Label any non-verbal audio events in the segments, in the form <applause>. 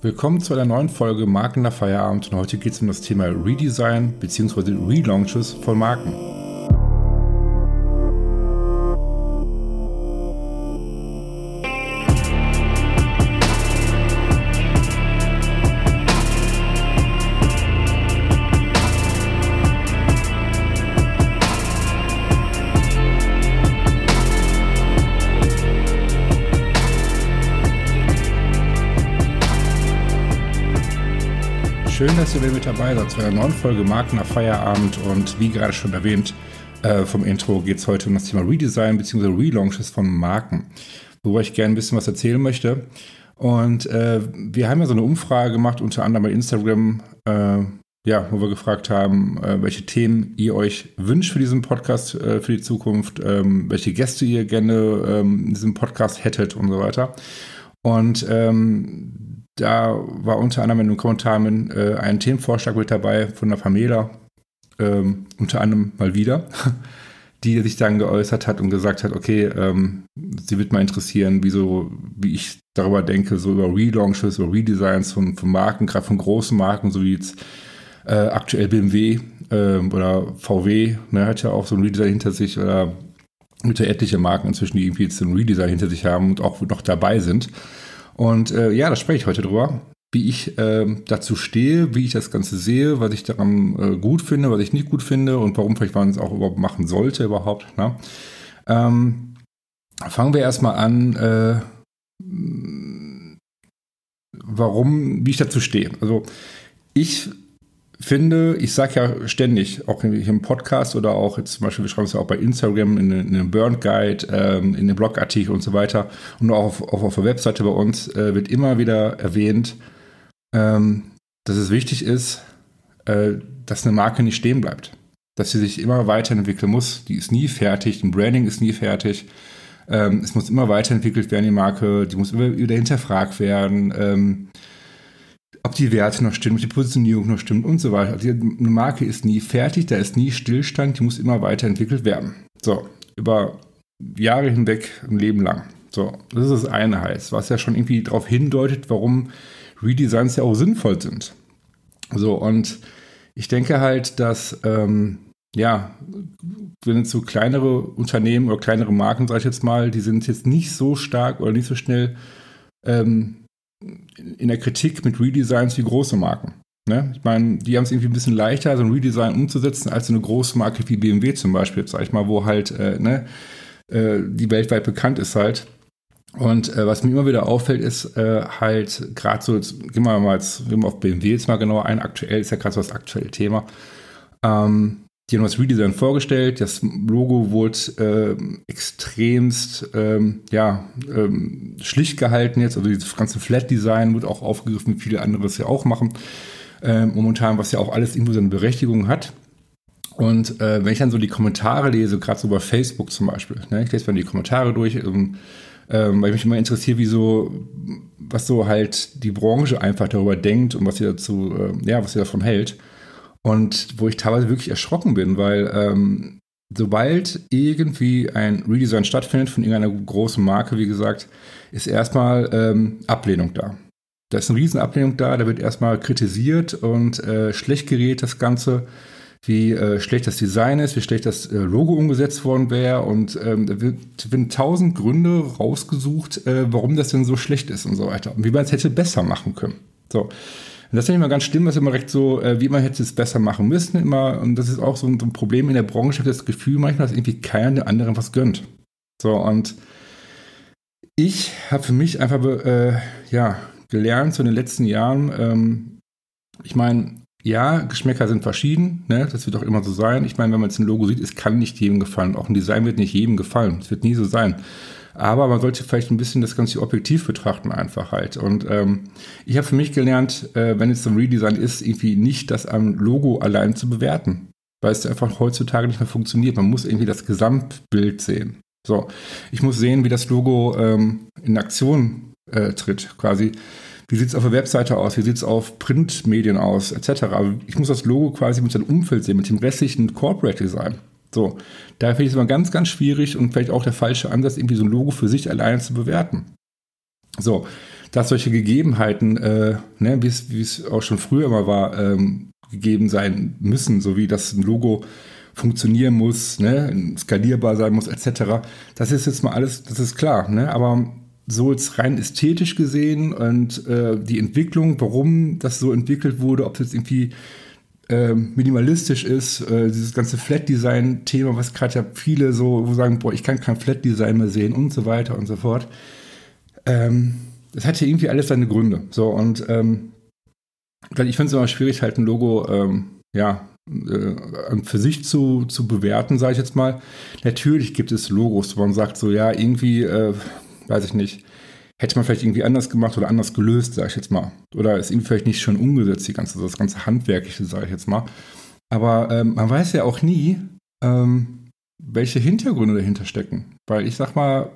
Willkommen zu einer neuen Folge Marken nach Feierabend und heute geht es um das Thema Redesign bzw. Relaunches von Marken. Dass ihr wieder mit dabei seid zu einer neuen Folge Marken nach Feierabend und wie gerade schon erwähnt äh, vom Intro geht es heute um das Thema Redesign bzw. Relaunches von Marken, worüber ich gerne ein bisschen was erzählen möchte. Und äh, wir haben ja so eine Umfrage gemacht, unter anderem bei Instagram, äh, ja, wo wir gefragt haben, äh, welche Themen ihr euch wünscht für diesen Podcast äh, für die Zukunft, ähm, welche Gäste ihr gerne ähm, in diesem Podcast hättet und so weiter. Und ähm, da war unter anderem in den Kommentaren äh, ein Themenvorschlag mit dabei von der Pamela, ähm, unter anderem mal wieder, <laughs> die sich dann geäußert hat und gesagt hat, okay, ähm, sie wird mal interessieren, wie, so, wie ich darüber denke, so über Relaunches, über Redesigns von, von Marken, gerade von großen Marken, so wie jetzt äh, aktuell BMW äh, oder VW, ne, hat ja auch so ein Redesign hinter sich oder mit etliche Marken inzwischen, die irgendwie jetzt ein Redesign hinter sich haben und auch noch dabei sind. Und äh, ja, da spreche ich heute drüber, wie ich äh, dazu stehe, wie ich das Ganze sehe, was ich daran äh, gut finde, was ich nicht gut finde und warum vielleicht man es auch überhaupt machen sollte überhaupt. Ne? Ähm, fangen wir erstmal an, äh, warum, wie ich dazu stehe. Also ich finde, ich sage ja ständig, auch im Podcast oder auch jetzt zum Beispiel, wir schreiben es ja auch bei Instagram, in, in einem Burn Guide, ähm, in den Blogartikel und so weiter und auch auf, auch auf der Webseite bei uns äh, wird immer wieder erwähnt, ähm, dass es wichtig ist, äh, dass eine Marke nicht stehen bleibt. Dass sie sich immer weiterentwickeln muss. Die ist nie fertig, ein Branding ist nie fertig. Ähm, es muss immer weiterentwickelt werden, die Marke, die muss immer wieder hinterfragt werden. Ob die Werte noch stimmen, ob die Positionierung noch stimmt und so weiter. Also eine Marke ist nie fertig, da ist nie Stillstand, die muss immer weiterentwickelt werden. So, über Jahre hinweg, ein Leben lang. So, das ist das eine heißt, was ja schon irgendwie darauf hindeutet, warum Redesigns ja auch sinnvoll sind. So, und ich denke halt, dass, ähm, ja, wenn jetzt so kleinere Unternehmen oder kleinere Marken, sage ich jetzt mal, die sind jetzt nicht so stark oder nicht so schnell ähm, in der Kritik mit Redesigns wie große Marken. Ne? Ich meine, die haben es irgendwie ein bisschen leichter, so ein Redesign umzusetzen, als eine große Marke wie BMW zum Beispiel, sag ich mal, wo halt äh, ne, äh, die weltweit bekannt ist halt. Und äh, was mir immer wieder auffällt, ist äh, halt gerade so, jetzt gehen wir mal jetzt, gehen wir auf BMW jetzt mal genauer ein, aktuell ist ja gerade so das aktuelle Thema. Ähm, die haben das Redesign vorgestellt. Das Logo wurde äh, extremst ähm, ja, ähm, schlicht gehalten jetzt. Also dieses ganze Flat-Design wird auch aufgegriffen, wie viele andere es ja auch machen. Äh, momentan, was ja auch alles irgendwo seine Berechtigung hat. Und äh, wenn ich dann so die Kommentare lese, gerade so bei Facebook zum Beispiel, ne, ich lese dann die Kommentare durch, ähm, ähm, weil mich immer interessiert, wie so, was so halt die Branche einfach darüber denkt und was sie dazu, äh, ja, was sie davon hält. Und wo ich teilweise wirklich erschrocken bin, weil ähm, sobald irgendwie ein Redesign stattfindet von irgendeiner großen Marke, wie gesagt, ist erstmal ähm, Ablehnung da. Da ist eine riesen Ablehnung da, da wird erstmal kritisiert und äh, schlecht gerät das Ganze, wie äh, schlecht das Design ist, wie schlecht das äh, Logo umgesetzt worden wäre und ähm, da wird, werden tausend Gründe rausgesucht, äh, warum das denn so schlecht ist und so weiter und wie man es hätte besser machen können. So. Und das finde ich immer ganz schlimm, dass immer recht so, äh, wie man hätte es besser machen müssen, immer. Und das ist auch so ein, so ein Problem in der Branche. Ich habe das Gefühl manchmal, dass irgendwie keiner der anderen was gönnt. So, und ich habe für mich einfach, äh, ja, gelernt, so in den letzten Jahren, ähm, ich meine, ja, Geschmäcker sind verschieden, ne? das wird auch immer so sein. Ich meine, wenn man jetzt ein Logo sieht, es kann nicht jedem gefallen. Auch ein Design wird nicht jedem gefallen. Es wird nie so sein. Aber man sollte vielleicht ein bisschen das Ganze objektiv betrachten, einfach halt. Und ähm, ich habe für mich gelernt, äh, wenn es ein Redesign ist, irgendwie nicht das am Logo allein zu bewerten. Weil es einfach heutzutage nicht mehr funktioniert. Man muss irgendwie das Gesamtbild sehen. So, ich muss sehen, wie das Logo ähm, in Aktion äh, tritt, quasi. Wie sieht es auf der Webseite aus? Wie sieht es auf Printmedien aus? Etc. Ich muss das Logo quasi mit seinem Umfeld sehen, mit dem restlichen Corporate Design. So, da finde ich es immer ganz, ganz schwierig und vielleicht auch der falsche Ansatz, irgendwie so ein Logo für sich alleine zu bewerten. So, dass solche Gegebenheiten, äh, ne, wie es auch schon früher immer war, ähm, gegeben sein müssen, so wie das ein Logo funktionieren muss, ne, skalierbar sein muss, etc. Das ist jetzt mal alles, das ist klar, ne? aber so jetzt rein ästhetisch gesehen und äh, die Entwicklung, warum das so entwickelt wurde, ob es jetzt irgendwie minimalistisch ist, äh, dieses ganze Flat-Design-Thema, was gerade ja viele so sagen, boah, ich kann kein Flat-Design mehr sehen und so weiter und so fort. Ähm, das hat ja irgendwie alles seine Gründe. So und ähm, ich finde es immer schwierig, halt ein Logo, ähm, ja, äh, für sich zu, zu bewerten, sage ich jetzt mal. Natürlich gibt es Logos, wo man sagt, so ja, irgendwie, äh, weiß ich nicht, hätte man vielleicht irgendwie anders gemacht oder anders gelöst, sage ich jetzt mal. Oder ist irgendwie vielleicht nicht schon umgesetzt, die ganze, das ganze Handwerkliche, sage ich jetzt mal. Aber ähm, man weiß ja auch nie, ähm, welche Hintergründe dahinter stecken. Weil ich sag mal,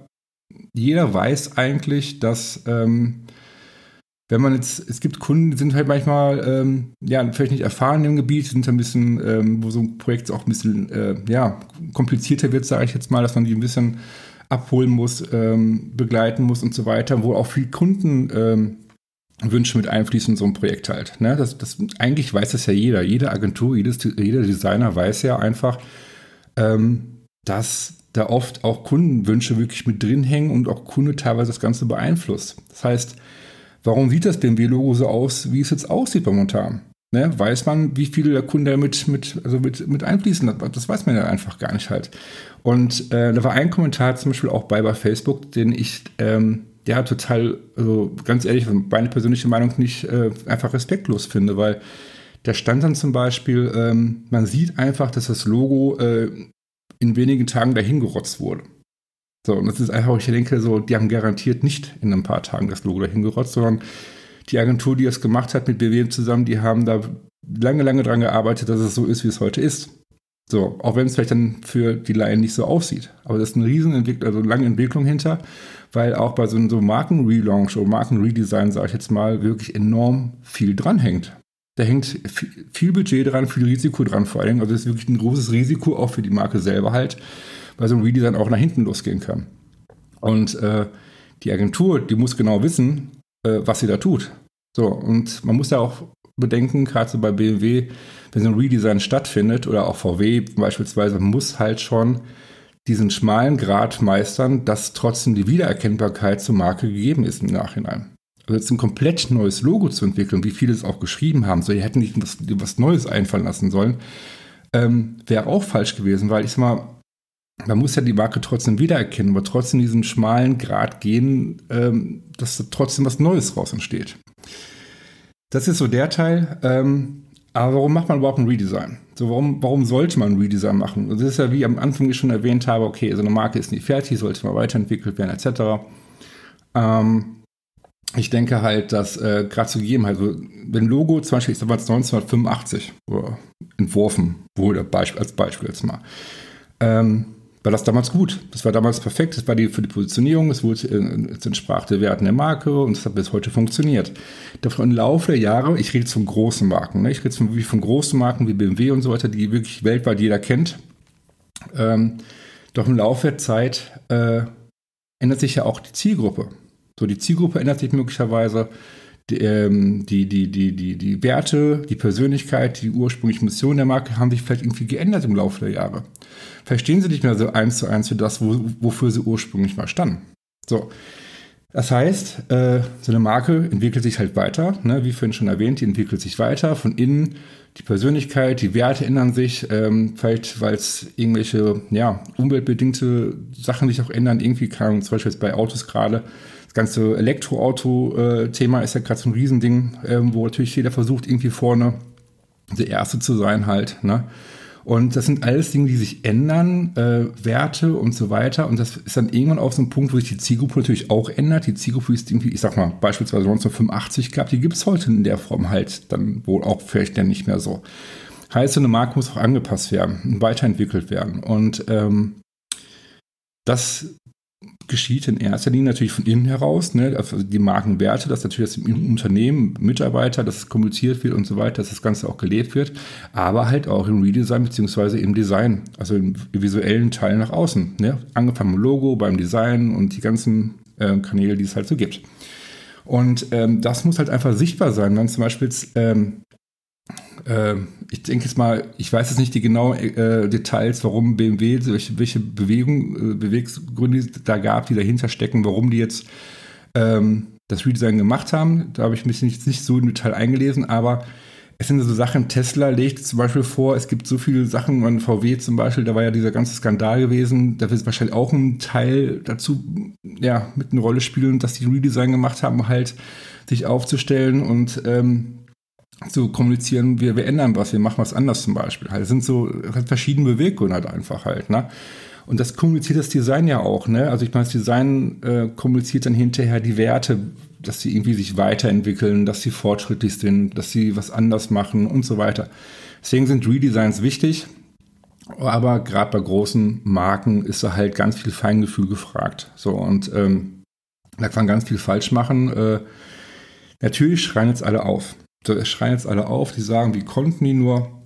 jeder weiß eigentlich, dass ähm, wenn man jetzt, es gibt Kunden, die sind halt manchmal, ähm, ja, vielleicht nicht erfahren im Gebiet, sind ein bisschen, ähm, wo so ein Projekt auch ein bisschen, äh, ja, komplizierter wird, sage ich jetzt mal, dass man die ein bisschen abholen muss, ähm, begleiten muss und so weiter, wo auch viel Kundenwünsche ähm, mit einfließen in so ein Projekt halt. Ne? Das, das, eigentlich weiß das ja jeder. Jede Agentur, jedes, jeder Designer weiß ja einfach, ähm, dass da oft auch Kundenwünsche wirklich mit drin hängen und auch Kunde teilweise das Ganze beeinflusst. Das heißt, Warum sieht das BMW-Logo so aus, wie es jetzt aussieht momentan? Ne, weiß man, wie viel der Kunde mit, mit, also mit, mit einfließen hat. Das weiß man ja einfach gar nicht halt. Und äh, da war ein Kommentar zum Beispiel auch bei, bei Facebook, den ich ähm, ja total, also ganz ehrlich, meine persönliche Meinung nicht äh, einfach respektlos finde, weil da stand dann zum Beispiel, ähm, man sieht einfach, dass das Logo äh, in wenigen Tagen dahingerotzt wurde. So, und das ist einfach, ich denke, so, die haben garantiert nicht in ein paar Tagen das Logo dahin gerotzt, sondern die Agentur, die es gemacht hat mit BWM zusammen, die haben da lange, lange dran gearbeitet, dass es so ist, wie es heute ist. So, auch wenn es vielleicht dann für die Laien nicht so aussieht. Aber das ist eine riesen Entwicklung, also eine lange Entwicklung hinter, weil auch bei so einem so Markenrelaunch oder Markenredesign, sage ich jetzt mal, wirklich enorm viel dranhängt. Da hängt viel, viel Budget dran, viel Risiko dran vor allem. Also das ist wirklich ein großes Risiko auch für die Marke selber halt, weil so ein Redesign auch nach hinten losgehen kann. Und äh, die Agentur, die muss genau wissen, äh, was sie da tut. So, und man muss ja auch bedenken, gerade so bei BMW, wenn so ein Redesign stattfindet oder auch VW beispielsweise, muss halt schon diesen schmalen Grad meistern, dass trotzdem die Wiedererkennbarkeit zur Marke gegeben ist im Nachhinein. Also jetzt ein komplett neues Logo zu entwickeln, wie viele es auch geschrieben haben, so die hätten nicht was, was Neues einfallen lassen sollen, ähm, wäre auch falsch gewesen, weil ich sag mal, man muss ja die Marke trotzdem wiedererkennen, aber trotzdem diesen schmalen Grad gehen, ähm, dass da trotzdem was Neues raus entsteht. Das ist so der Teil. Ähm, aber warum macht man überhaupt ein Redesign? So, warum, warum sollte man ein Redesign machen? das ist ja, wie am Anfang ich schon erwähnt habe, okay, so eine Marke ist nicht fertig, sollte mal weiterentwickelt werden, etc. Ähm, ich denke halt, dass äh, gerade zu jedem, also wenn Logo zum Beispiel, ich sag mal 1985 entworfen wurde, als Beispiel jetzt mal, ähm, war das damals gut. Das war damals perfekt. Das war die, für die Positionierung, es, wurde, äh, es entsprach der Werten der Marke und es hat bis heute funktioniert. Doch im Laufe der Jahre, ich rede jetzt von großen Marken, ne? ich rede jetzt von, von großen Marken wie BMW und so weiter, die wirklich weltweit jeder kennt. Ähm, doch im Laufe der Zeit äh, ändert sich ja auch die Zielgruppe. So, die Zielgruppe ändert sich möglicherweise. Die, ähm, die, die, die, die, Werte, die Persönlichkeit, die ursprüngliche Mission der Marke haben sich vielleicht irgendwie geändert im Laufe der Jahre verstehen sie nicht mehr so eins zu eins für das, wo, wofür sie ursprünglich mal standen. So. Das heißt, äh, so eine Marke entwickelt sich halt weiter, ne? wie vorhin schon erwähnt, die entwickelt sich weiter von innen. Die Persönlichkeit, die Werte ändern sich, ähm, vielleicht weil es irgendwelche ja, umweltbedingte Sachen sich auch ändern. Irgendwie kann zum Beispiel jetzt bei Autos gerade das ganze Elektroauto-Thema ist ja gerade so ein Riesending, ähm, wo natürlich jeder versucht, irgendwie vorne der Erste zu sein halt. Ne? Und das sind alles Dinge, die sich ändern, äh, Werte und so weiter. Und das ist dann irgendwann auf so einem Punkt, wo sich die Zielgruppe natürlich auch ändert. Die Zielgruppe ist irgendwie, ich sag mal, beispielsweise 1985 gab, die gibt es heute in der Form halt dann wohl auch vielleicht dann nicht mehr so. Heißt, so eine Marke muss auch angepasst werden weiterentwickelt werden. Und ähm, das geschieht in erster Linie natürlich von innen heraus, ne? also die Markenwerte, dass natürlich das im Unternehmen, Mitarbeiter, dass es kommuniziert wird und so weiter, dass das Ganze auch gelebt wird, aber halt auch im Redesign beziehungsweise im Design, also im visuellen Teil nach außen. Ne? Angefangen beim Logo, beim Design und die ganzen äh, Kanäle, die es halt so gibt. Und ähm, das muss halt einfach sichtbar sein. Wenn zum Beispiel jetzt, ähm, äh, ich denke jetzt mal, ich weiß jetzt nicht die genauen äh, Details, warum BMW, welche, welche Bewegung, äh, Beweggründe da gab, die dahinter stecken, warum die jetzt ähm, das Redesign gemacht haben. Da habe ich mich nicht, nicht so im Detail eingelesen, aber es sind so Sachen, Tesla legt zum Beispiel vor, es gibt so viele Sachen, an VW zum Beispiel, da war ja dieser ganze Skandal gewesen, da wird wahrscheinlich auch ein Teil dazu, ja, mit eine Rolle spielen, dass die Redesign gemacht haben, halt sich aufzustellen und ähm, zu kommunizieren, wir, wir ändern was, wir machen was anders zum Beispiel. Halt, das sind so halt verschiedene Beweggründe halt einfach halt, ne? Und das kommuniziert das Design ja auch, ne? Also ich meine, das Design äh, kommuniziert dann hinterher die Werte, dass sie irgendwie sich weiterentwickeln, dass sie fortschrittlich sind, dass sie was anders machen und so weiter. Deswegen sind Redesigns wichtig, aber gerade bei großen Marken ist da halt ganz viel Feingefühl gefragt. So und ähm, da kann man ganz viel falsch machen. Äh, natürlich schreien jetzt alle auf. Es schreien jetzt alle auf, die sagen, wie konnten die nur,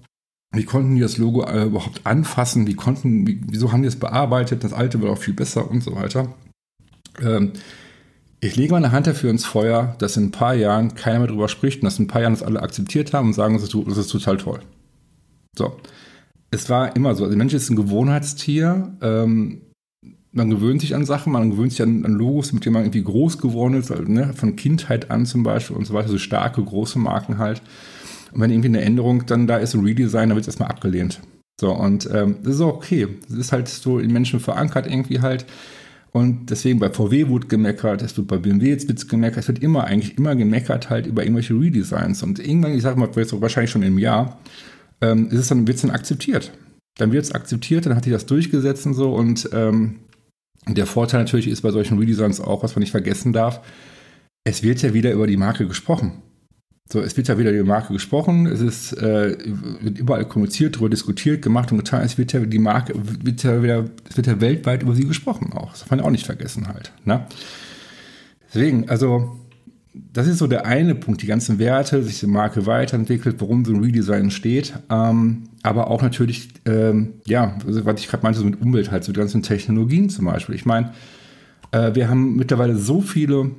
wie konnten die das Logo äh, überhaupt anfassen, wie konnten, wie, wieso haben die es bearbeitet, das alte war auch viel besser und so weiter. Ähm, ich lege meine Hand dafür ins Feuer, dass in ein paar Jahren keiner mehr drüber spricht und dass in ein paar Jahren das alle akzeptiert haben und sagen, das ist, das ist total toll. So. Es war immer so. Also der Mensch ist ein Gewohnheitstier. Ähm, man gewöhnt sich an Sachen, man gewöhnt sich an, an Logos, mit denen man irgendwie groß geworden ist, also, ne, von Kindheit an zum Beispiel und so weiter, so starke, große Marken halt. Und wenn irgendwie eine Änderung dann da ist, ein Redesign, dann wird es erstmal abgelehnt. So, und ähm, das ist auch okay. Das ist halt so in Menschen verankert irgendwie halt. Und deswegen bei VW wurde gemeckert, es wird bei BMW jetzt wird gemeckert, es wird immer eigentlich immer gemeckert halt über irgendwelche Redesigns. Und irgendwann, ich sage mal, jetzt wahrscheinlich schon im Jahr, ähm, ist es dann, wird es dann akzeptiert. Dann wird es akzeptiert, dann hat sich das durchgesetzt und so. Und ähm, der Vorteil natürlich ist bei solchen Redesigns auch, was man nicht vergessen darf, es wird ja wieder über die Marke gesprochen. So, es wird ja wieder über die Marke gesprochen, es ist äh, wird überall kommuniziert, darüber diskutiert, gemacht und getan. Es wird ja die Marke, wird ja wieder, es wird ja weltweit über sie gesprochen auch. Das darf man ja auch nicht vergessen halt. Ne? Deswegen, also das ist so der eine Punkt, die ganzen Werte, sich die Marke weiterentwickelt, warum so ein Redesign steht. Ähm, aber auch natürlich, ähm, ja, also, was ich gerade meinte, so mit Umwelt halt, so die ganzen Technologien zum Beispiel. Ich meine, äh, wir haben mittlerweile so viele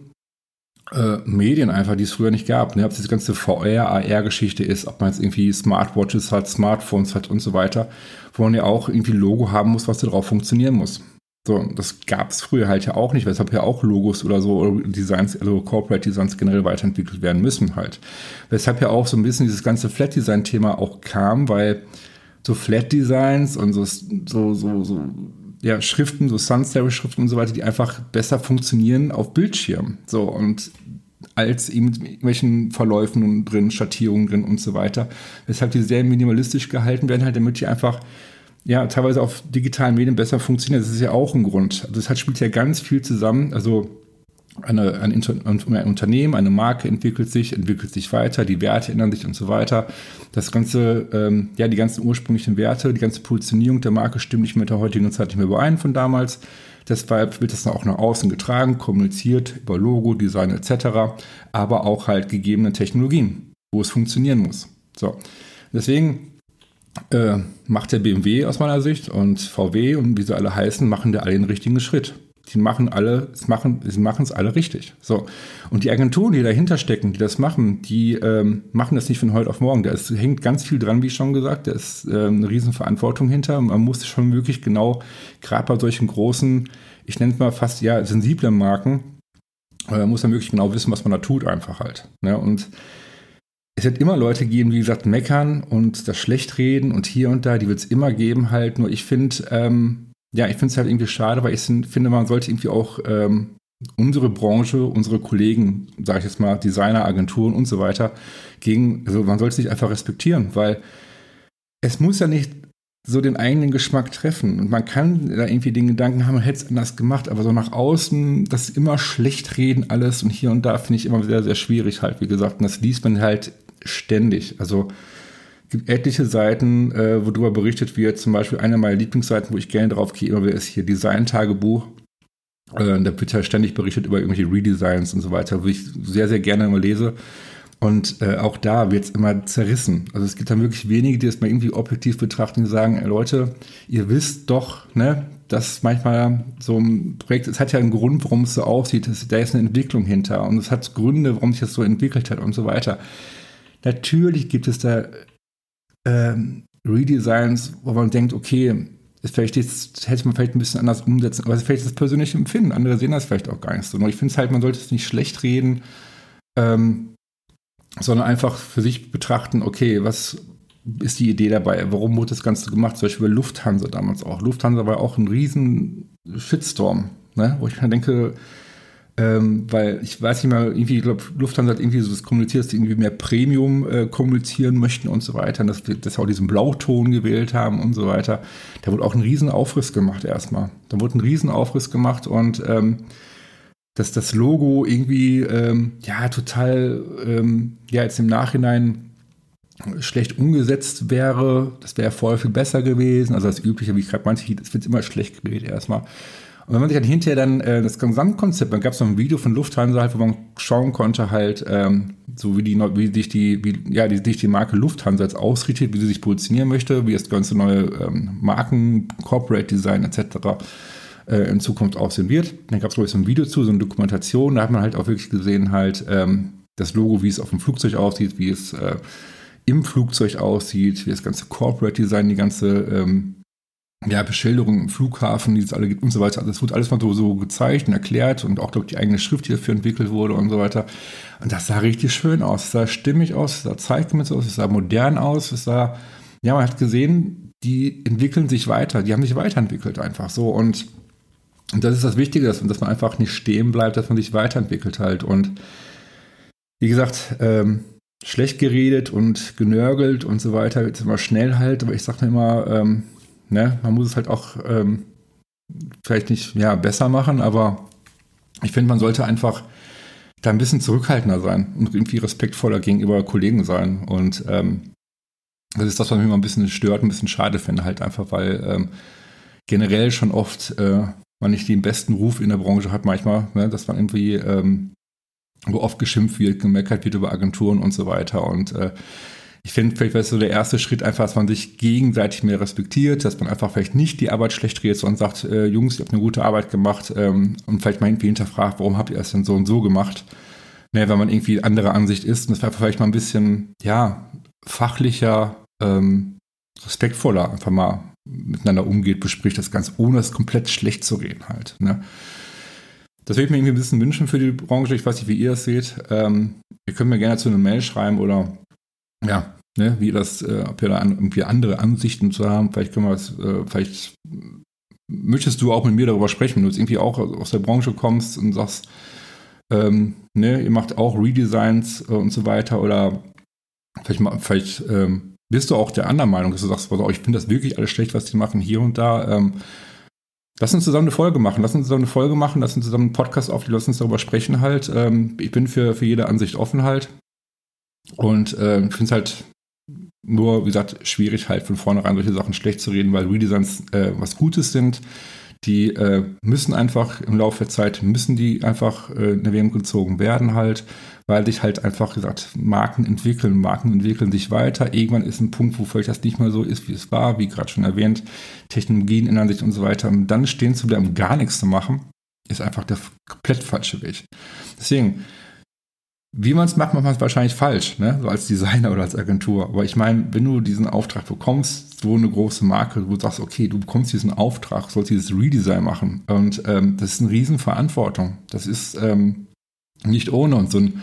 äh, Medien einfach, die es früher nicht gab. Ne? Ob es diese ganze VR, AR-Geschichte ist, ob man jetzt irgendwie Smartwatches hat, Smartphones hat und so weiter, wo man ja auch irgendwie ein Logo haben muss, was da drauf funktionieren muss. So, das gab es früher halt ja auch nicht, weshalb ja auch Logos oder so oder Designs, also Corporate Designs generell weiterentwickelt werden müssen halt. Weshalb ja auch so ein bisschen dieses ganze Flat Design Thema auch kam, weil so Flat Designs und so, so, so, so ja, Schriften, so Sans-Serif-Schriften und so weiter, die einfach besser funktionieren auf Bildschirm. So, und als eben mit irgendwelchen Verläufen drin, Schattierungen drin und so weiter. Weshalb die sehr minimalistisch gehalten werden, halt, damit die einfach ja teilweise auf digitalen Medien besser funktionieren. Das ist ja auch ein Grund. Also das hat, spielt ja ganz viel zusammen. Also eine, ein, ein, Unternehmen, eine Marke entwickelt sich, entwickelt sich weiter, die Werte ändern sich und so weiter. Das ganze, ähm, ja, die ganzen ursprünglichen Werte, die ganze Positionierung der Marke stimmt nicht mit der heutigen Zeit nicht mehr überein von damals. Deshalb wird das dann auch nach außen getragen, kommuniziert über Logo, Design etc., aber auch halt gegebene Technologien, wo es funktionieren muss. So, deswegen äh, macht der BMW aus meiner Sicht und VW und wie sie alle heißen, machen da alle den richtigen Schritt die machen alle, sie machen es alle richtig. So. Und die Agenturen, die dahinter stecken, die das machen, die ähm, machen das nicht von heute auf morgen. Da hängt ganz viel dran, wie schon gesagt. Da ist ähm, eine Riesenverantwortung hinter. Man muss schon wirklich genau, gerade bei solchen großen, ich nenne es mal fast ja sensiblen Marken, äh, muss man wirklich genau wissen, was man da tut, einfach halt. Ne? Und es wird immer Leute geben, wie gesagt, meckern und das schlecht reden und hier und da, die wird es immer geben halt. Nur ich finde, ähm, ja, ich finde es halt irgendwie schade, weil ich finde, man sollte irgendwie auch ähm, unsere Branche, unsere Kollegen, sage ich jetzt mal, Designer, Agenturen und so weiter, gegen, also man sollte sich einfach respektieren, weil es muss ja nicht so den eigenen Geschmack treffen. Und man kann da irgendwie den Gedanken haben, man hätte es anders gemacht, aber so nach außen, das immer schlecht reden alles und hier und da finde ich immer sehr, sehr schwierig halt, wie gesagt. Und das liest man halt ständig. Also gibt etliche Seiten, äh, wo darüber berichtet wird. Zum Beispiel eine meiner Lieblingsseiten, wo ich gerne drauf gehe, immer ist hier Design-Tagebuch. Äh, da wird ja ständig berichtet über irgendwelche Redesigns und so weiter, wo ich sehr, sehr gerne immer lese. Und äh, auch da wird es immer zerrissen. Also es gibt dann wirklich wenige, die es mal irgendwie objektiv betrachten, die sagen, ey, Leute, ihr wisst doch, ne, dass manchmal so ein Projekt, es hat ja einen Grund, warum es so aussieht, es, da ist eine Entwicklung hinter und es hat Gründe, warum sich das so entwickelt hat und so weiter. Natürlich gibt es da ähm, Redesigns, wo man denkt, okay, vielleicht jetzt, hätte man vielleicht ein bisschen anders umsetzen, aber vielleicht ist das persönliche Empfinden. Andere sehen das vielleicht auch gar nicht so. Nur ich finde es halt, man sollte es nicht schlecht reden, ähm, sondern einfach für sich betrachten, okay, was ist die Idee dabei? Warum wurde das Ganze gemacht? Zum Beispiel bei Lufthansa damals auch. Lufthansa war auch ein riesen Shitstorm, ne? wo ich mir denke, ähm, weil ich weiß nicht mal, irgendwie, ich glaube, Lufthansa hat irgendwie so das kommuniziert, dass die irgendwie mehr Premium äh, kommunizieren möchten und so weiter. Und dass, dass auch diesen Blauton gewählt haben und so weiter. Da wurde auch ein riesen Aufriss gemacht erstmal. Da wurde ein riesen Aufriss gemacht und ähm, dass das Logo irgendwie ähm, ja total ähm, ja jetzt im Nachhinein schlecht umgesetzt wäre, das wäre voll viel besser gewesen. Also das Übliche, wie ich gerade meinte, das wird immer schlecht geredet erstmal. Und wenn man sich dann hinterher dann äh, das Gesamtkonzept, dann gab es noch ein Video von Lufthansa, halt, wo man schauen konnte, halt, ähm, so wie die, wie sich die, wie, ja, die, sich die Marke Lufthansa jetzt ausrichtet, wie sie sich positionieren möchte, wie das ganze neue ähm, Marken, Corporate Design etc. Äh, in Zukunft aussehen wird. Dann gab es, glaube ich, so ein Video zu, so eine Dokumentation, da hat man halt auch wirklich gesehen, halt, ähm, das Logo, wie es auf dem Flugzeug aussieht, wie es äh, im Flugzeug aussieht, wie das ganze Corporate Design, die ganze ähm, ja, Beschilderung im Flughafen, die es alle gibt und so weiter. Also es wurde alles mal so, so gezeigt und erklärt und auch glaube die eigene Schrift, die dafür entwickelt wurde und so weiter. Und das sah richtig schön aus. Es sah stimmig aus, es sah zeitgemäß aus, es sah modern aus, es sah, ja, man hat gesehen, die entwickeln sich weiter, die haben sich weiterentwickelt einfach so und, und das ist das Wichtige, dass, dass man einfach nicht stehen bleibt, dass man sich weiterentwickelt halt und wie gesagt, ähm, schlecht geredet und genörgelt und so weiter, jetzt immer schnell halt, aber ich sage mir immer, ähm, ne, man muss es halt auch ähm, vielleicht nicht ja, besser machen, aber ich finde, man sollte einfach da ein bisschen zurückhaltender sein und irgendwie respektvoller gegenüber Kollegen sein. Und ähm, das ist das, was mich immer ein bisschen stört, ein bisschen schade finde, halt einfach, weil ähm, generell schon oft äh, man nicht den besten Ruf in der Branche hat manchmal, ne, dass man irgendwie ähm, wo oft geschimpft wird, gemeckert wird über Agenturen und so weiter. Und äh, ich finde, vielleicht wäre so der erste Schritt einfach, dass man sich gegenseitig mehr respektiert, dass man einfach vielleicht nicht die Arbeit schlecht redet, sondern sagt, äh, Jungs, ihr habt eine gute Arbeit gemacht ähm, und vielleicht mal irgendwie hinterfragt, warum habt ihr es denn so und so gemacht? Ne, wenn man irgendwie anderer Ansicht ist und das wäre vielleicht mal ein bisschen, ja, fachlicher, ähm, respektvoller einfach mal miteinander umgeht, bespricht das Ganze, ohne es komplett schlecht zu reden halt. Ne? Das würde ich mir irgendwie ein bisschen wünschen für die Branche. Ich weiß nicht, wie ihr das seht. Ähm, ihr könnt mir gerne zu einer Mail schreiben oder ja, ne, wie das, äh, ob ihr da an, irgendwie andere Ansichten zu haben. Vielleicht können wir es, äh, vielleicht möchtest du auch mit mir darüber sprechen, wenn du jetzt irgendwie auch aus der Branche kommst und sagst, ähm, ne, ihr macht auch Redesigns äh, und so weiter oder vielleicht, vielleicht ähm, bist du auch der anderen Meinung, dass du sagst, also, ich finde das wirklich alles schlecht, was die machen hier und da. Ähm, Lass uns zusammen eine Folge machen. Lass uns zusammen eine Folge machen. Lass uns zusammen einen Podcast aufnehmen. Lass uns darüber sprechen halt. Ähm, ich bin für, für jede Ansicht offen halt. Und äh, ich finde es halt nur, wie gesagt, schwierig halt von vornherein solche Sachen schlecht zu reden, weil Redesigns äh, was Gutes sind. Die äh, müssen einfach im Laufe der Zeit, müssen die einfach äh, in Erwägung gezogen werden halt weil sich halt einfach gesagt, Marken entwickeln, Marken entwickeln sich weiter. Irgendwann ist ein Punkt, wo vielleicht das nicht mehr so ist, wie es war, wie gerade schon erwähnt, Technologien ändern sich und so weiter. Und dann stehen zu bleiben, gar nichts zu machen, ist einfach der komplett falsche Weg. Deswegen, wie man es macht, macht man es wahrscheinlich falsch, ne? so als Designer oder als Agentur. Aber ich meine, wenn du diesen Auftrag bekommst, so eine große Marke, wo du sagst, okay, du bekommst diesen Auftrag, sollst dieses Redesign machen. Und ähm, das ist eine Riesenverantwortung. Das ist ähm, nicht ohne. Und so ein,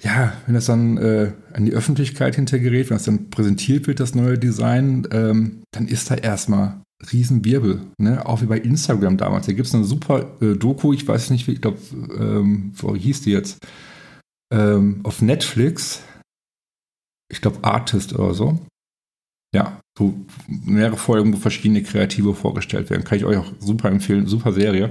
ja, wenn das dann äh, an die Öffentlichkeit hintergerät, wenn das dann präsentiert wird, das neue Design, ähm, dann ist da erstmal Riesenwirbel. Ne? Auch wie bei Instagram damals. Da gibt es eine super äh, Doku, ich weiß nicht, wie, ich glaube, ähm, wo hieß die jetzt? Ähm, auf Netflix. Ich glaube, Artist oder so. Ja, so mehrere Folgen, wo verschiedene Kreative vorgestellt werden. Kann ich euch auch super empfehlen. Super Serie.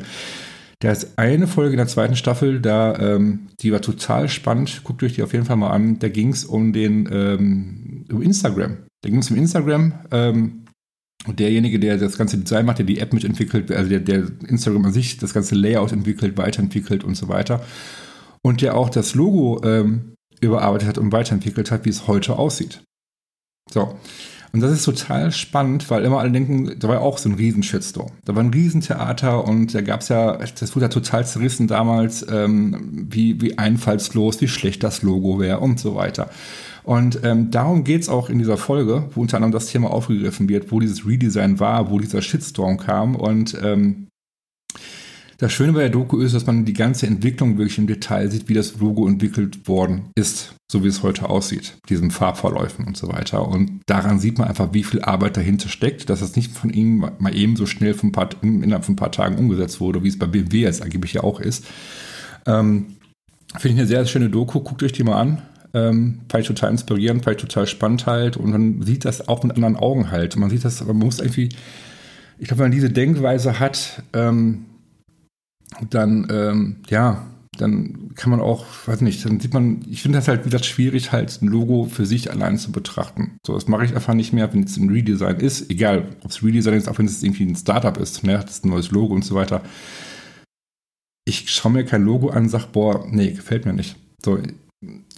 Da ist eine Folge in der zweiten Staffel, da, ähm, die war total spannend. Guckt euch die auf jeden Fall mal an. Da ging es um den, ähm, um Instagram. Da ging es um Instagram. Ähm, derjenige, der das ganze Design macht, der die App mitentwickelt, also der, der Instagram an sich, das ganze Layout entwickelt, weiterentwickelt und so weiter. Und der auch das Logo ähm, überarbeitet hat und weiterentwickelt hat, wie es heute aussieht. So. Und das ist total spannend, weil immer alle denken, da war ja auch so ein Riesenshitstorm. Da war ein Riesentheater und da gab es ja, das wurde ja total zerrissen damals, ähm, wie, wie einfallslos, wie schlecht das Logo wäre und so weiter. Und ähm, darum geht's auch in dieser Folge, wo unter anderem das Thema aufgegriffen wird, wo dieses Redesign war, wo dieser Shitstorm kam und ähm, das Schöne bei der Doku ist, dass man die ganze Entwicklung wirklich im Detail sieht, wie das Logo entwickelt worden ist, so wie es heute aussieht, diesen Farbverläufen und so weiter. Und daran sieht man einfach, wie viel Arbeit dahinter steckt, dass das nicht von ihm mal eben so schnell von paar, innerhalb von ein paar Tagen umgesetzt wurde, wie es bei BMW jetzt angeblich ja auch ist. Ähm, Finde ich eine sehr schöne Doku, guckt euch die mal an. Ähm, ich total inspirierend, ich total spannend halt. Und man sieht das auch mit anderen Augen halt. Man sieht das, man muss irgendwie, ich glaube, wenn man diese Denkweise hat, ähm, dann, ähm, ja, dann kann man auch, weiß nicht, dann sieht man, ich finde das halt wieder schwierig, halt ein Logo für sich allein zu betrachten. So, das mache ich einfach nicht mehr, wenn es ein Redesign ist, egal, ob es Redesign ist, auch wenn es irgendwie ein Startup ist, ne, das ist ein neues Logo und so weiter. Ich schaue mir kein Logo an und sage, boah, nee, gefällt mir nicht. So,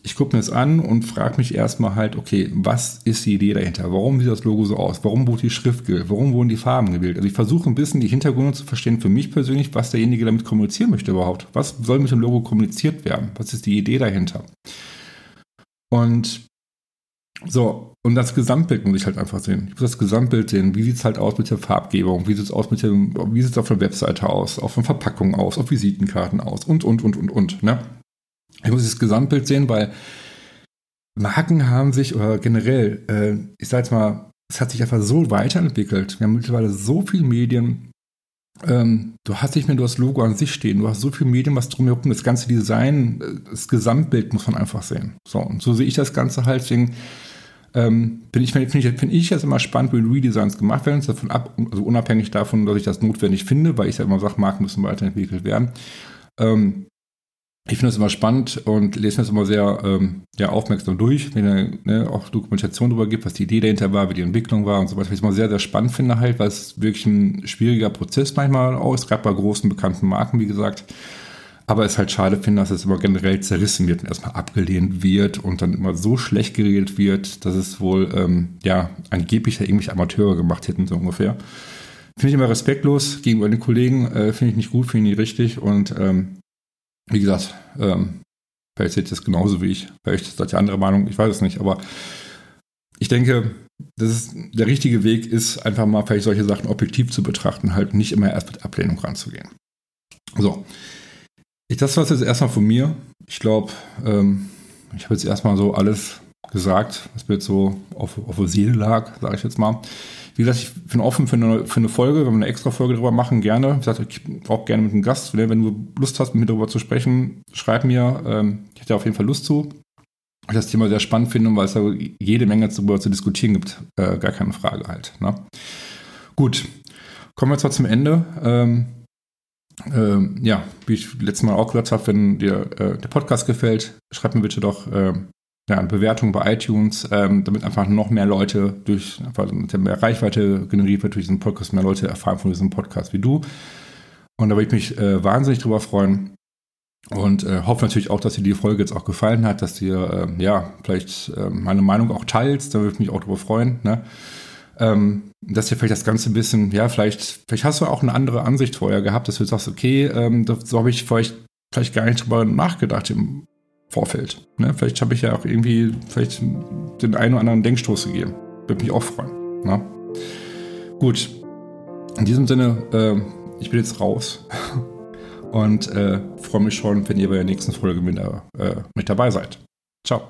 ich gucke mir das an und frage mich erstmal halt, okay, was ist die Idee dahinter? Warum sieht das Logo so aus? Warum wurde die Schrift gewählt? Warum wurden die Farben gewählt? Also ich versuche ein bisschen die Hintergründe zu verstehen für mich persönlich, was derjenige damit kommunizieren möchte überhaupt. Was soll mit dem Logo kommuniziert werden? Was ist die Idee dahinter? Und so, und das Gesamtbild muss ich halt einfach sehen. Ich muss das Gesamtbild sehen. Wie sieht es halt aus mit der Farbgebung? Wie sieht es aus mit dem, wie sieht es auf der Webseite aus? Auf der Verpackung aus? Auf Visitenkarten aus? Und, und, und, und, und, ne? Ich muss das Gesamtbild sehen, weil Marken haben sich, oder generell, äh, ich sag jetzt mal, es hat sich einfach so weiterentwickelt. Wir haben mittlerweile so viele Medien. Ähm, du hast nicht mehr nur das Logo an sich stehen, du hast so viele Medien, was drumherum, das ganze Design, äh, das Gesamtbild muss man einfach sehen. So, und so sehe ich das Ganze halt, deswegen ähm, bin ich, finde ich, find ich das immer spannend, wenn Redesigns gemacht werden, davon ab, also unabhängig davon, dass ich das notwendig finde, weil ich ja immer sage, Marken müssen weiterentwickelt werden. Ähm, ich finde das immer spannend und lese mir das immer sehr ähm, ja, aufmerksam durch, wenn er ne, auch Dokumentation darüber gibt, was die Idee dahinter war, wie die Entwicklung war und so weiter. Was ich immer sehr, sehr spannend finde halt, weil es wirklich ein schwieriger Prozess manchmal ist, gerade bei großen, bekannten Marken, wie gesagt. Aber es halt schade finde, dass es immer generell zerrissen wird und erstmal abgelehnt wird und dann immer so schlecht geredet wird, dass es wohl, ähm, ja, angeblich ja irgendwelche Amateure gemacht hätten, so ungefähr. Finde ich immer respektlos gegenüber den Kollegen, äh, finde ich nicht gut, finde ich nicht richtig und ähm, wie gesagt, ähm, vielleicht seht ihr es genauso wie ich. Vielleicht seid ihr andere Meinung, ich weiß es nicht. Aber ich denke, das ist, der richtige Weg ist, einfach mal vielleicht solche Sachen objektiv zu betrachten, halt nicht immer erst mit Ablehnung ranzugehen. So. Ich, das war es jetzt erstmal von mir. Ich glaube, ähm, ich habe jetzt erstmal so alles gesagt, was mir jetzt so auf, auf der Seele lag, sage ich jetzt mal. Wie gesagt, ich bin offen für eine, für eine Folge, wenn wir eine extra Folge darüber machen, gerne. Wie gesagt, ich auch gerne mit einem Gast. Wenn du Lust hast, mit mir darüber zu sprechen, schreib mir. Ähm, ich hätte auf jeden Fall Lust zu. Ich das Thema sehr spannend finde, weil es da jede Menge darüber zu diskutieren gibt. Äh, gar keine Frage halt. Ne? Gut, kommen wir zwar zum Ende. Ähm, ähm, ja, wie ich letztes Mal auch gesagt habe, wenn dir äh, der Podcast gefällt, schreib mir bitte doch äh, ja, Bewertung bei iTunes, ähm, damit einfach noch mehr Leute durch, einfach mehr Reichweite generiert wird durch diesen Podcast, mehr Leute erfahren von diesem Podcast wie du. Und da würde ich mich äh, wahnsinnig drüber freuen. Und äh, hoffe natürlich auch, dass dir die Folge jetzt auch gefallen hat, dass dir, äh, ja, vielleicht äh, meine Meinung auch teilst. Da würde ich mich auch drüber freuen. Ne? Ähm, dass dir vielleicht das Ganze ein bisschen, ja, vielleicht, vielleicht hast du auch eine andere Ansicht vorher gehabt, dass du sagst, okay, ähm, so habe ich vielleicht, vielleicht gar nicht drüber nachgedacht im Vorfeld. Ne? Vielleicht habe ich ja auch irgendwie vielleicht den einen oder anderen Denkstoß gegeben. Würde mich auch freuen. Ne? Gut. In diesem Sinne, äh, ich bin jetzt raus <laughs> und äh, freue mich schon, wenn ihr bei der nächsten Folge mit, äh, mit dabei seid. Ciao.